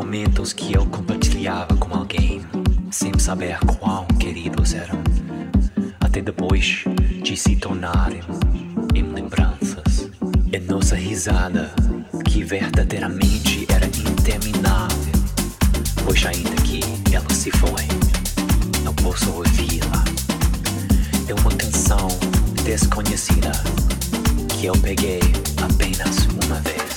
momentos que eu compartilhava com alguém, sem saber quão queridos eram, até depois de se tornarem em lembranças. E nossa risada, que verdadeiramente era interminável, pois ainda que ela se foi, não posso ouvi-la. É uma canção desconhecida que eu peguei apenas uma vez.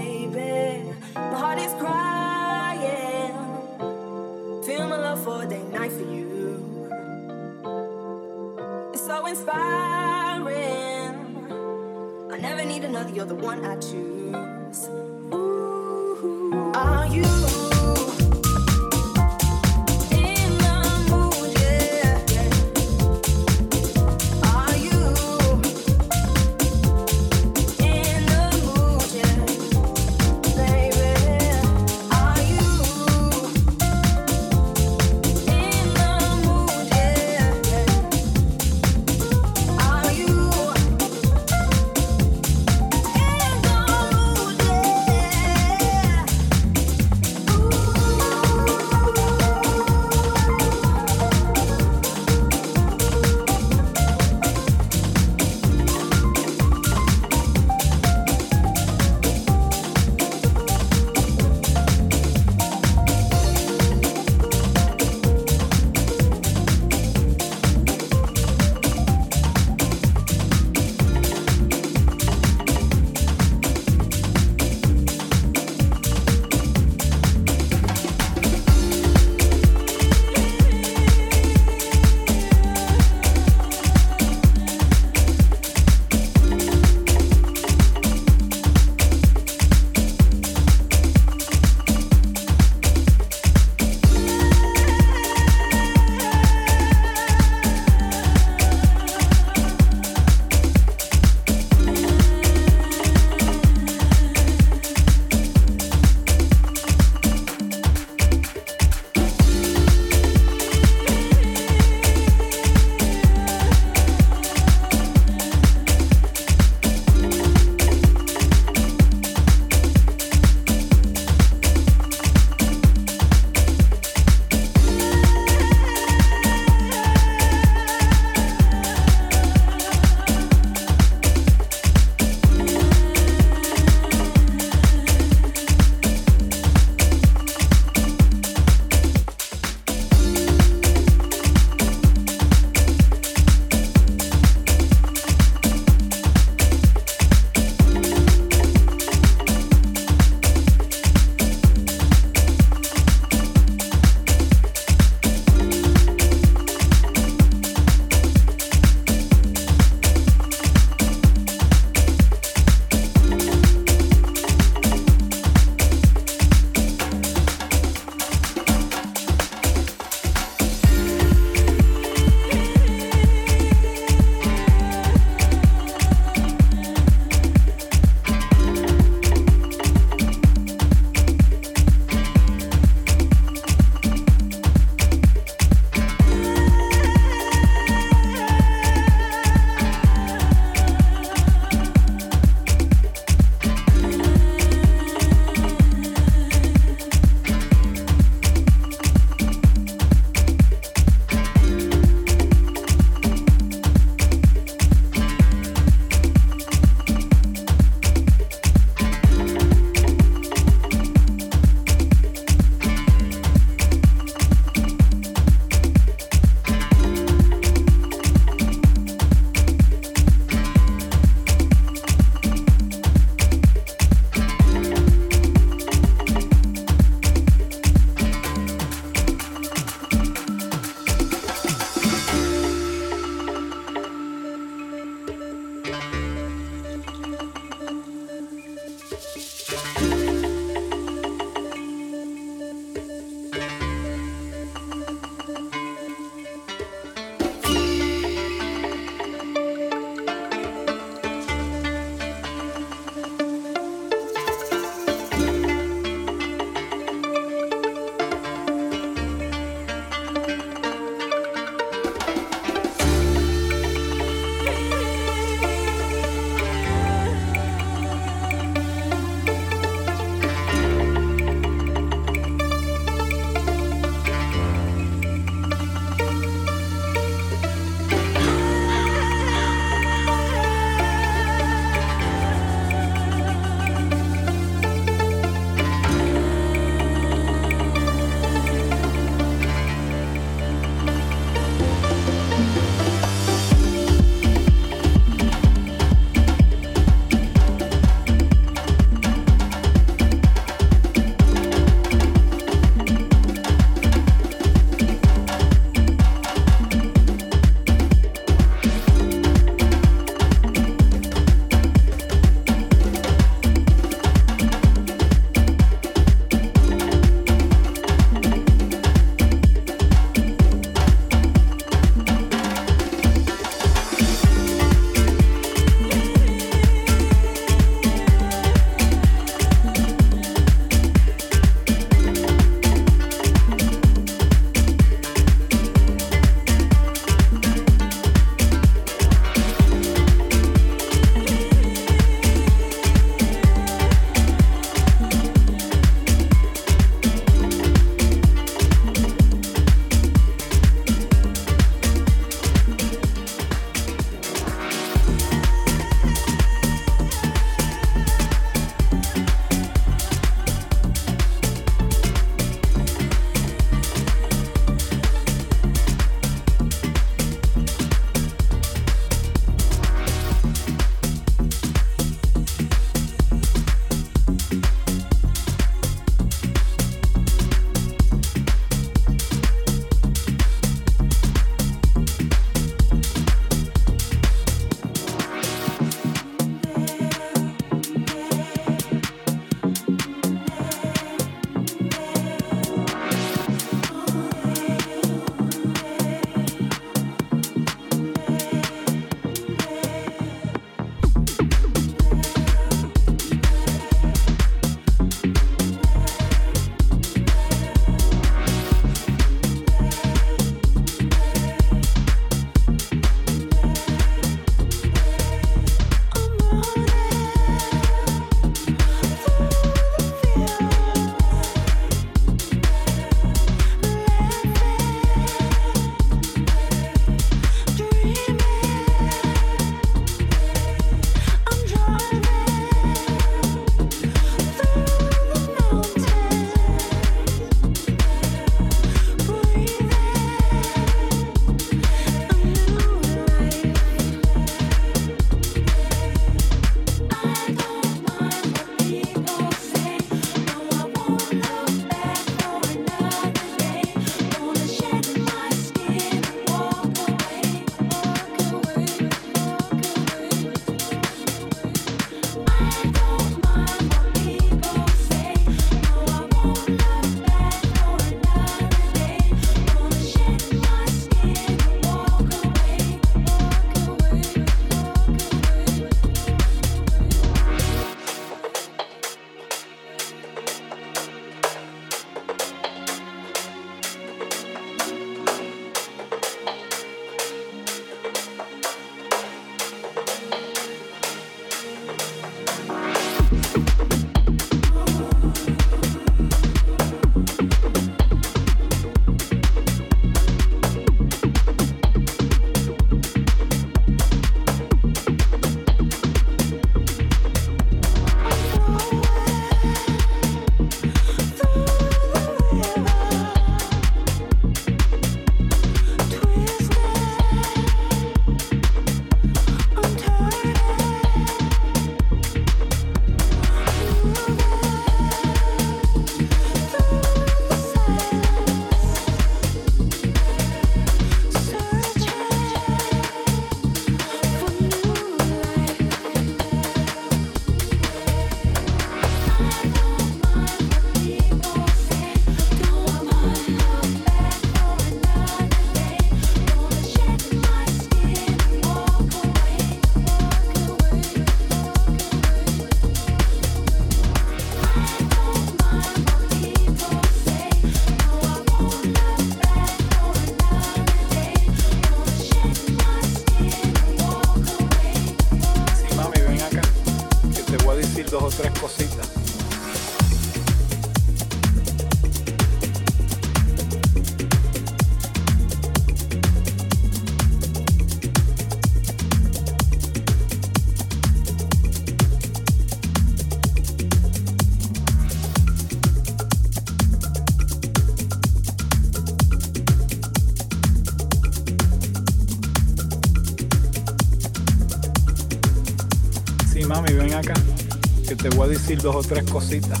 Dos o tres cositas.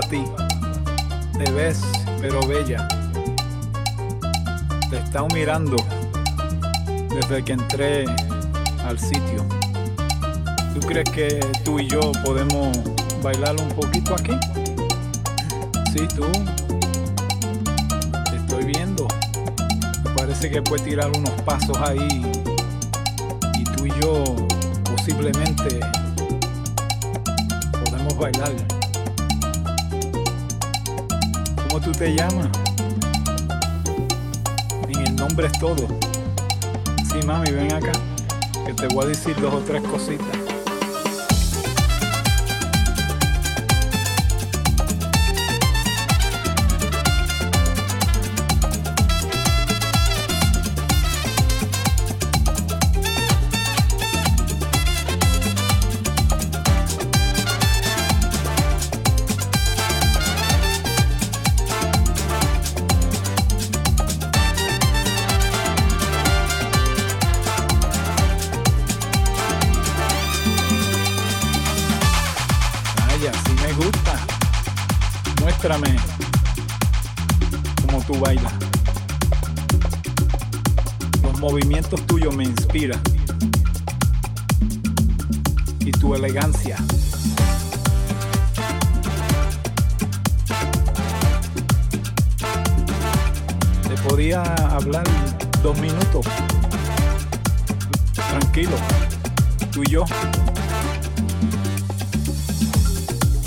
A ti. Te ves, pero bella. Te he estado mirando desde que entré al sitio. ¿Tú crees que tú y yo podemos bailar un poquito aquí? Sí, tú. Te estoy viendo. Parece que puedes tirar unos pasos ahí. Y tú y yo posiblemente podemos bailar. Tú te llamas? En el nombre es todo. Sí, mami, ven acá, que te voy a decir dos o tres cositas.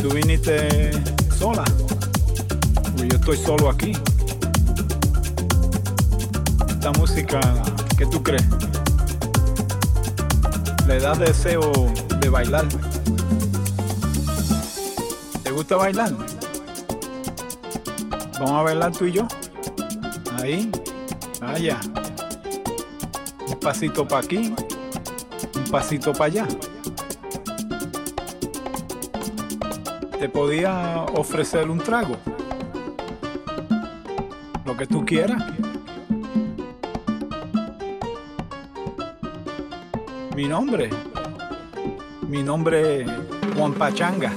Tú viniste sola. Pues yo estoy solo aquí. Esta música, ¿qué tú crees? Le da deseo de bailar. ¿Te gusta bailar? Vamos a bailar tú y yo. Ahí, allá. Un pasito para aquí, un pasito para allá. Te podía ofrecer un trago. Lo que tú quieras. Mi nombre. Mi nombre es Juan Pachanga.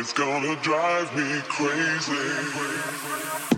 It's gonna drive me crazy.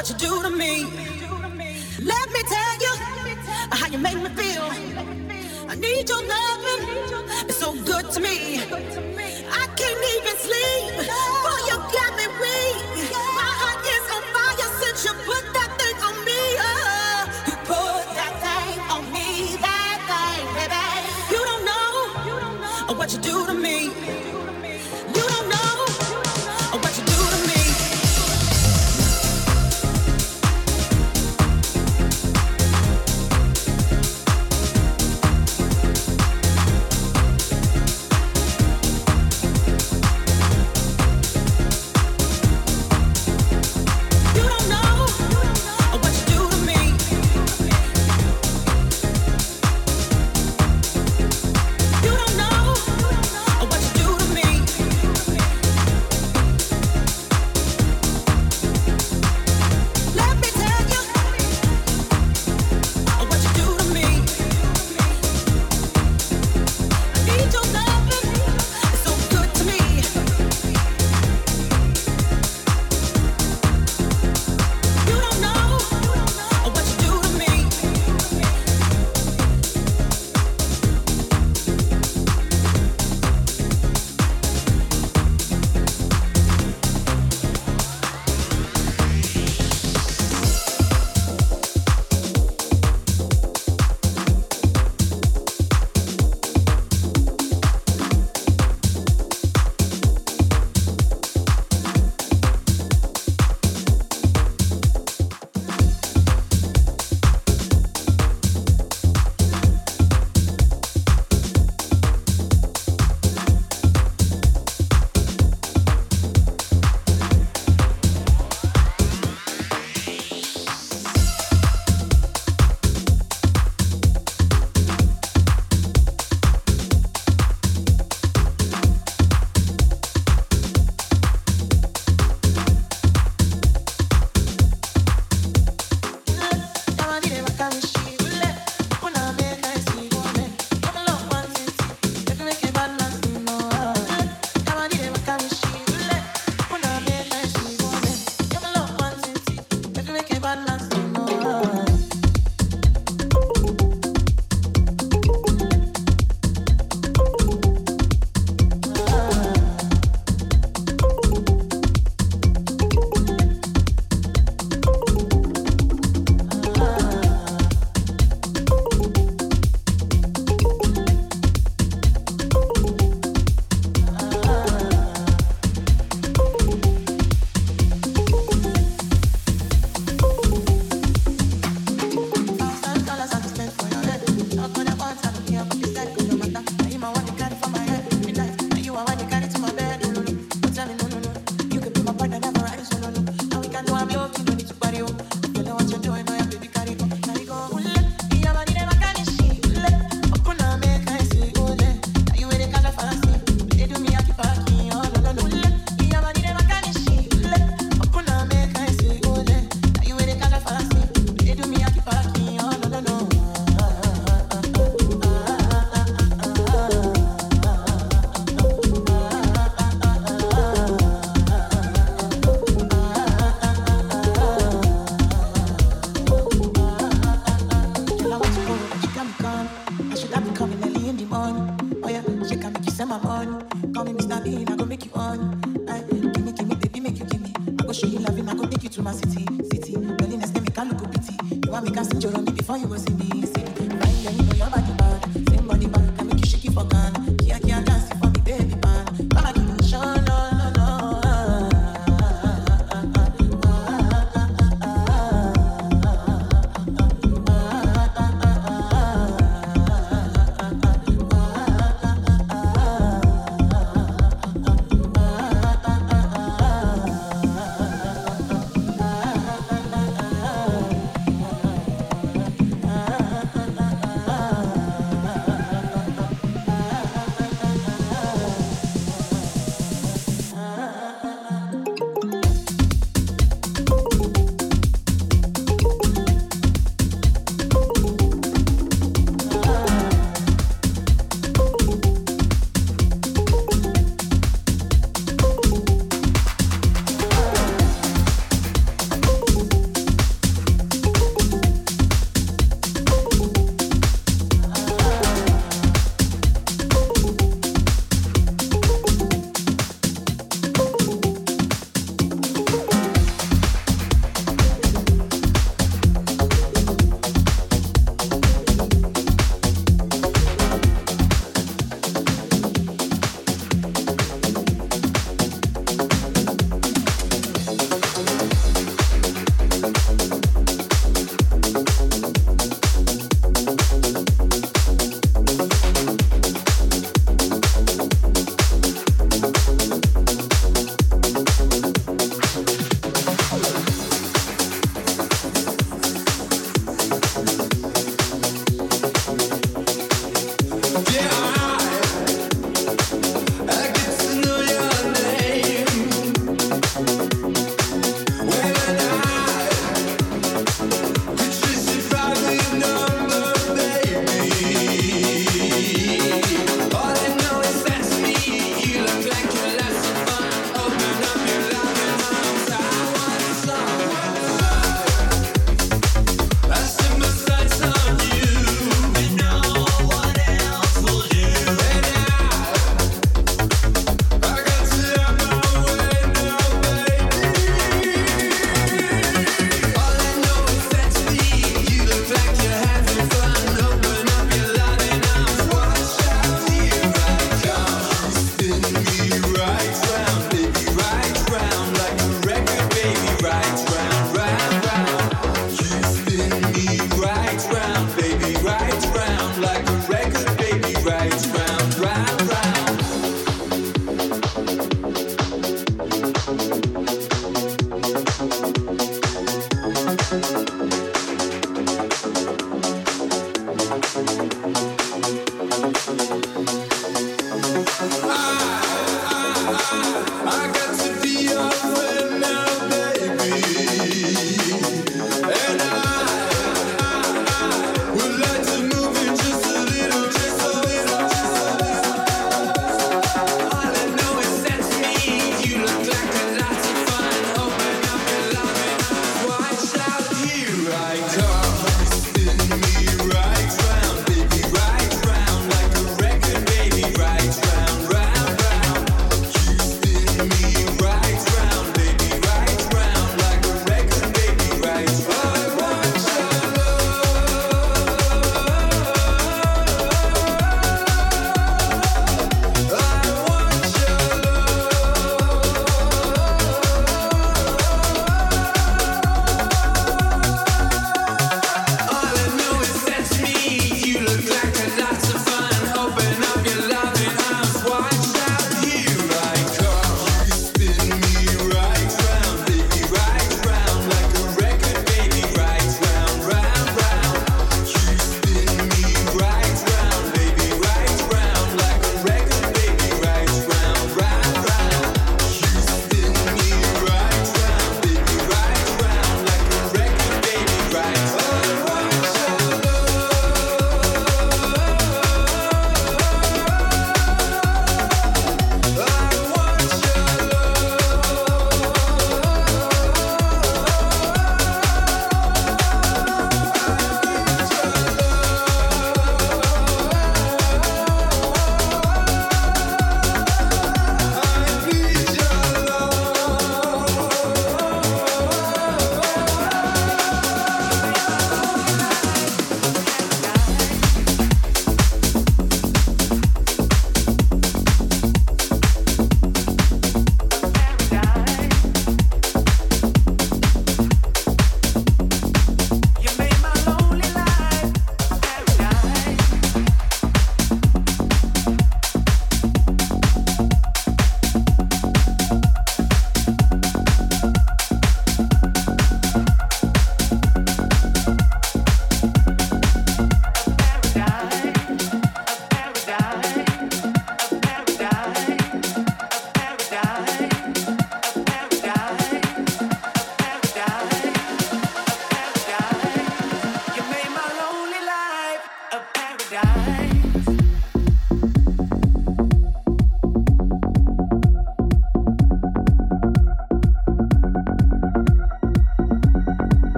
what you do to me. Let me tell you how you make me feel. I need your loving. It's so good to me.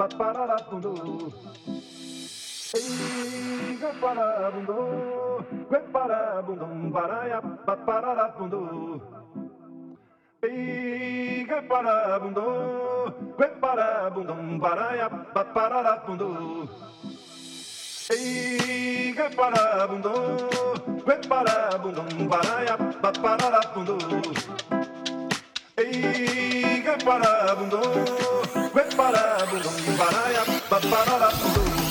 paparabundo. Eiga parabundo, que parabundum, baraia paparabundo. Eiga parabundo, que parabundum, baraia paparabundo. Eiga parabundo, que parabundum, baraia paparabundo. Eiga parabundo. Gwe para, bum, para, ya, ba, para, la, bum.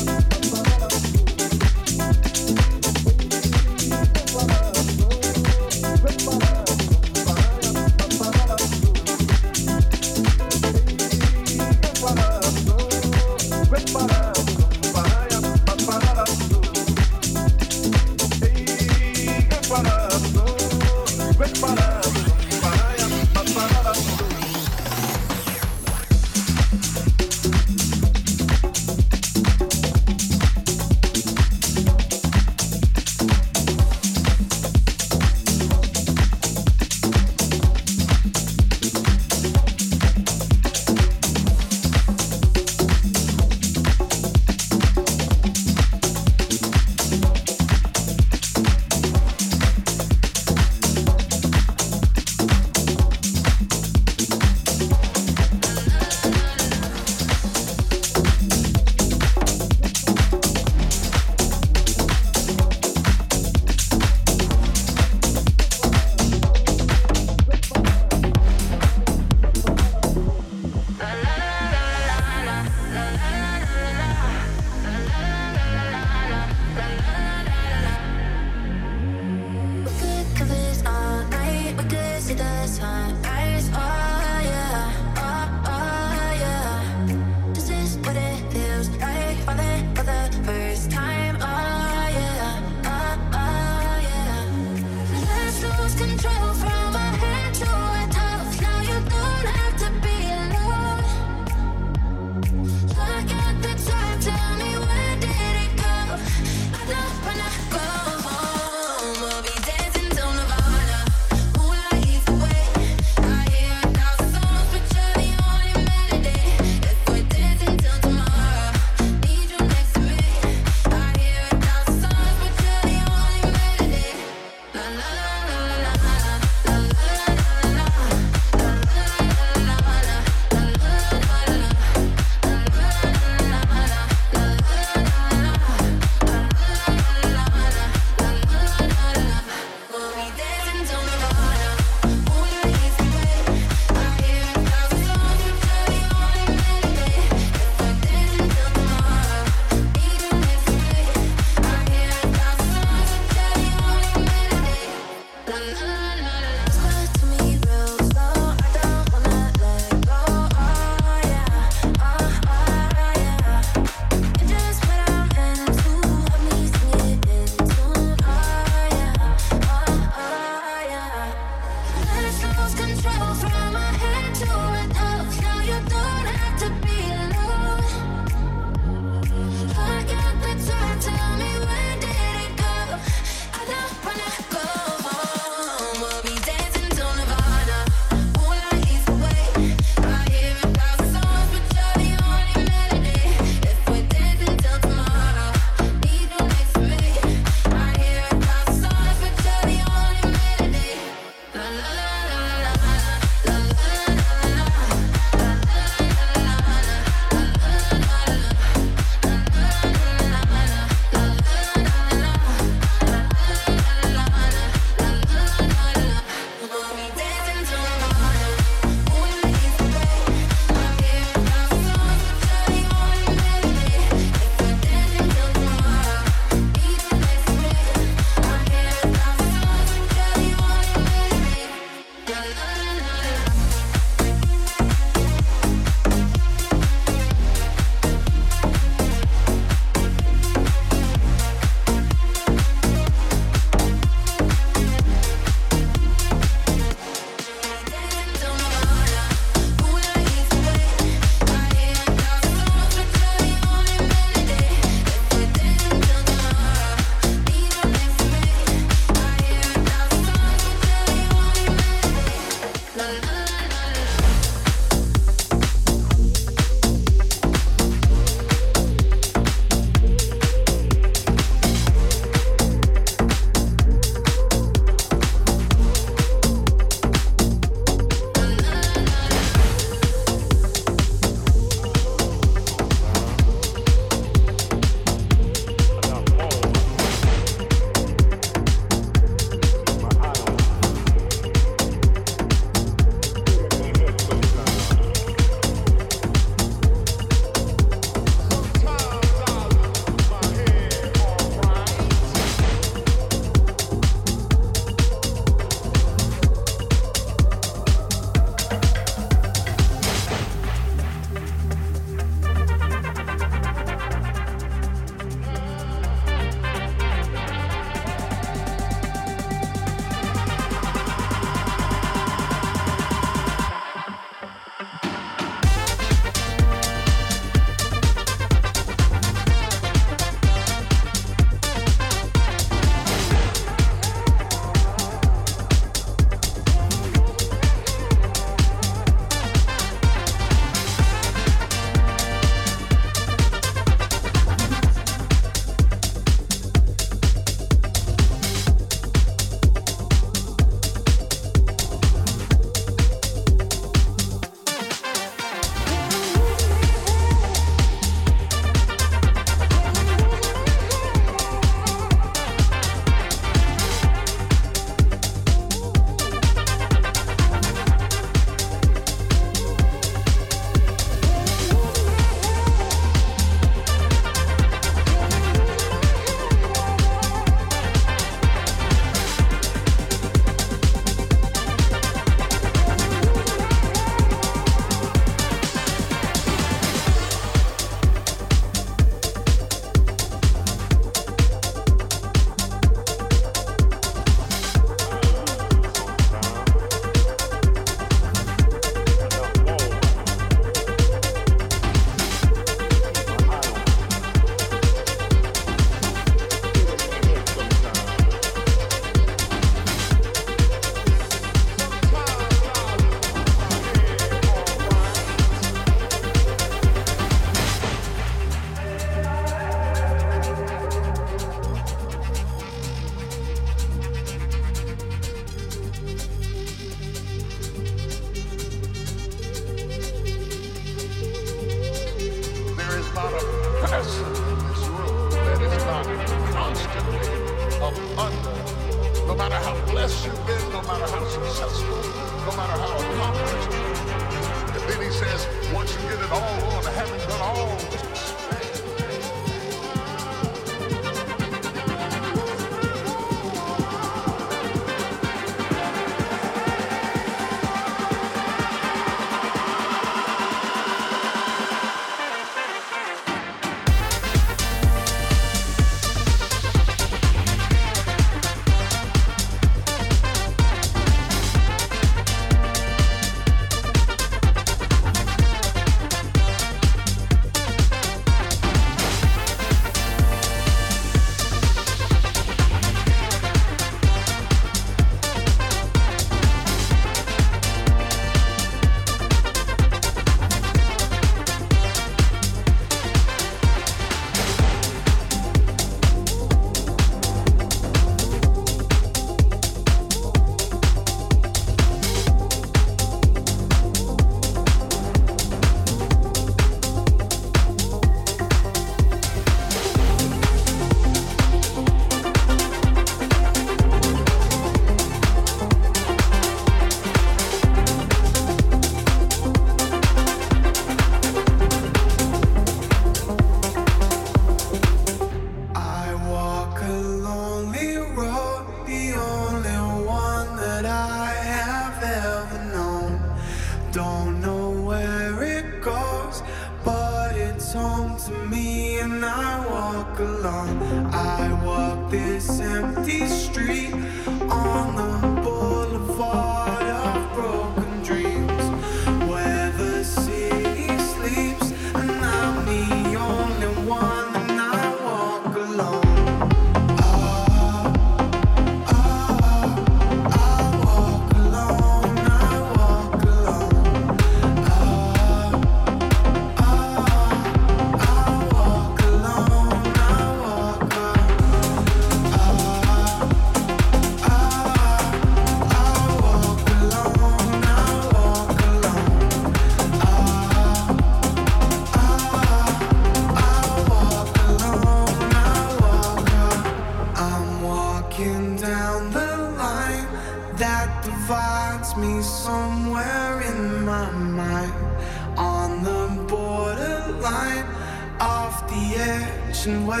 where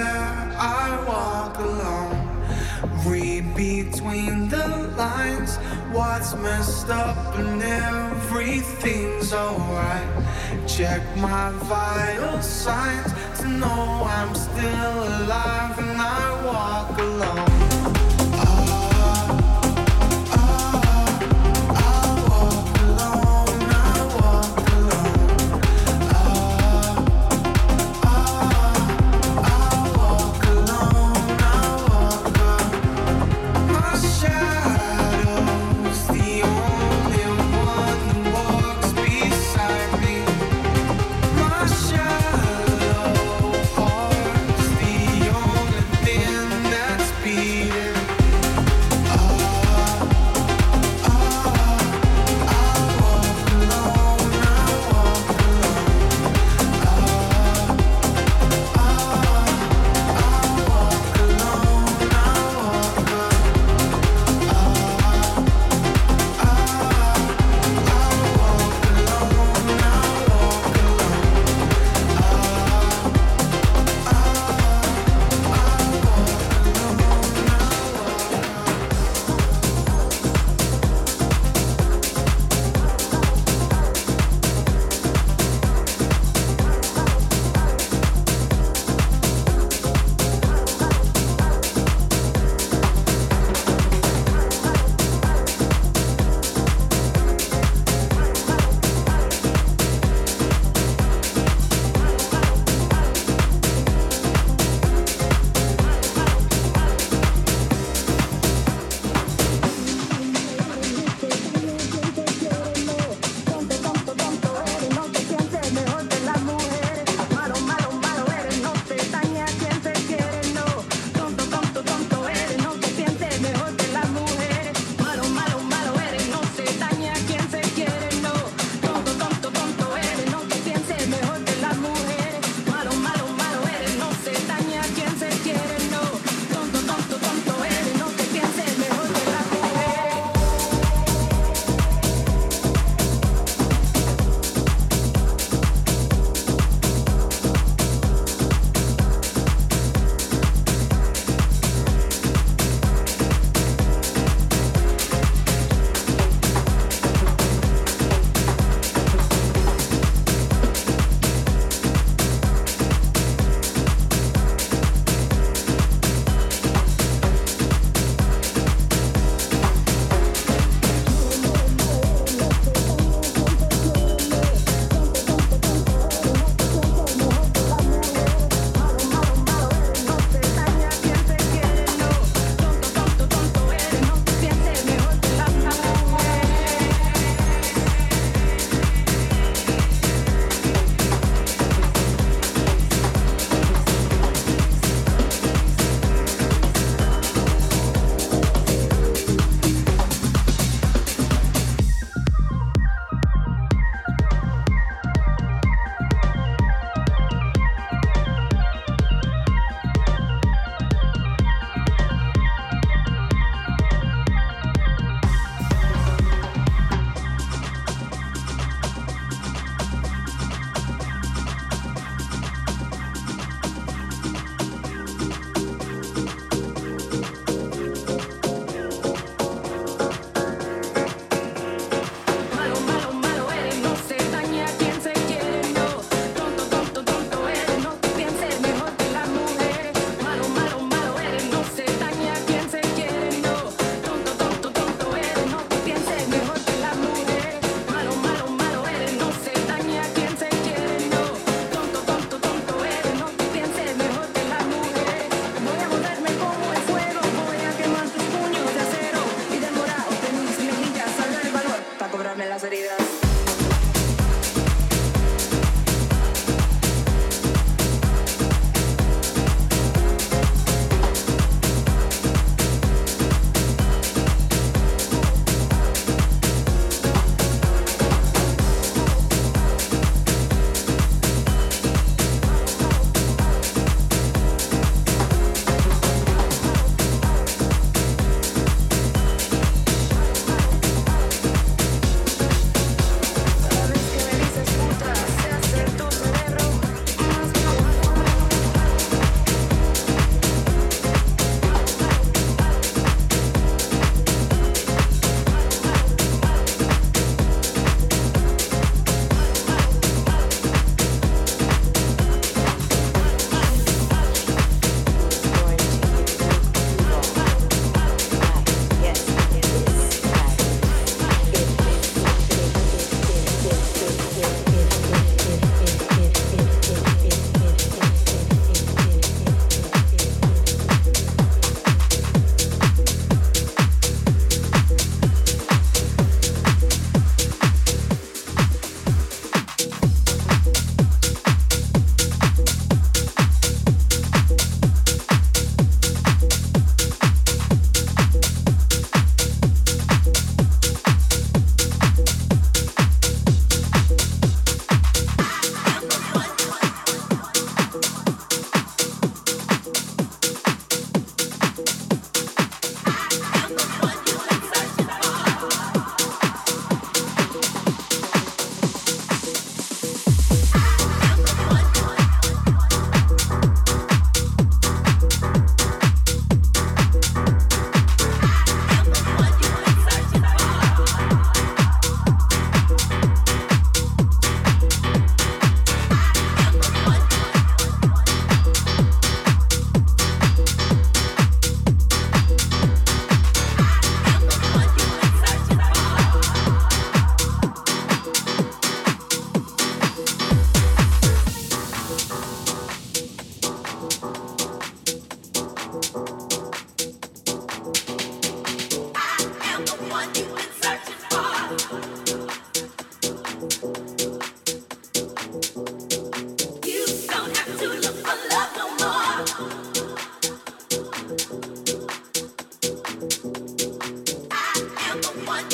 I walk alone. Read between the lines, what's messed up and everything's alright. Check my vital signs to know I'm still alive and I walk alone.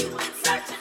You